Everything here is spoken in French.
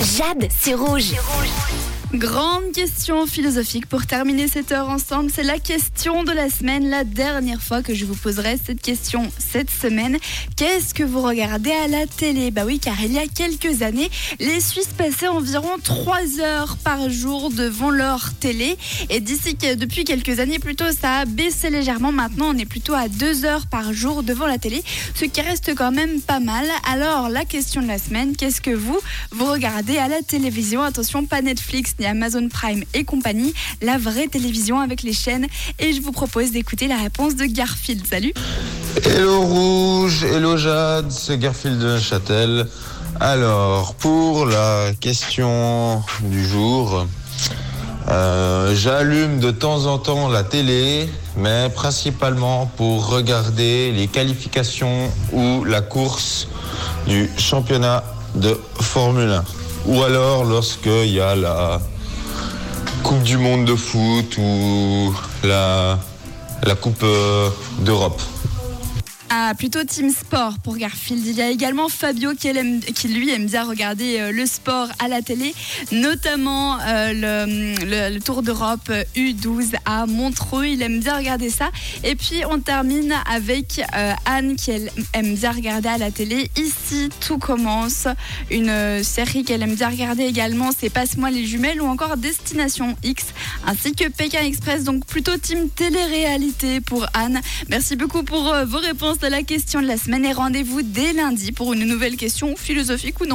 Jade, c'est rouge. Grande question philosophique pour terminer cette heure ensemble. C'est la question de la semaine, la dernière fois que je vous poserai cette question cette semaine. Qu'est-ce que vous regardez à la télé? Bah oui, car il y a quelques années, les Suisses passaient environ 3 heures par jour devant leur télé. Et d'ici depuis quelques années plutôt, ça a baissé légèrement. Maintenant, on est plutôt à 2 heures par jour devant la télé, ce qui reste quand même pas mal. Alors, la question de la semaine, qu'est-ce que vous, vous regardez à la télévision? Attention, pas Netflix Amazon Prime et compagnie, la vraie télévision avec les chaînes. Et je vous propose d'écouter la réponse de Garfield. Salut Hello Rouge, hello Jade, c'est Garfield de Châtel. Alors, pour la question du jour, euh, j'allume de temps en temps la télé, mais principalement pour regarder les qualifications ou la course du championnat de Formule 1. Ou alors lorsqu'il y a la Coupe du Monde de foot ou la, la Coupe euh, d'Europe. Ah, plutôt Team Sport pour Garfield. Il y a également Fabio qui, lui aime bien regarder euh, le sport à la télé, notamment euh, le, Tour d'Europe euh, U12 à Montreux. Il aime bien regarder ça. Et puis on termine avec euh, Anne qui elle, aime bien regarder à la télé. Ici, tout commence. Une euh, série qu'elle aime bien regarder également, c'est Passe-moi les jumelles ou encore Destination X, ainsi que Pékin Express. Donc plutôt team télé-réalité pour Anne. Merci beaucoup pour euh, vos réponses à la question de la semaine et rendez-vous dès lundi pour une nouvelle question philosophique ou non.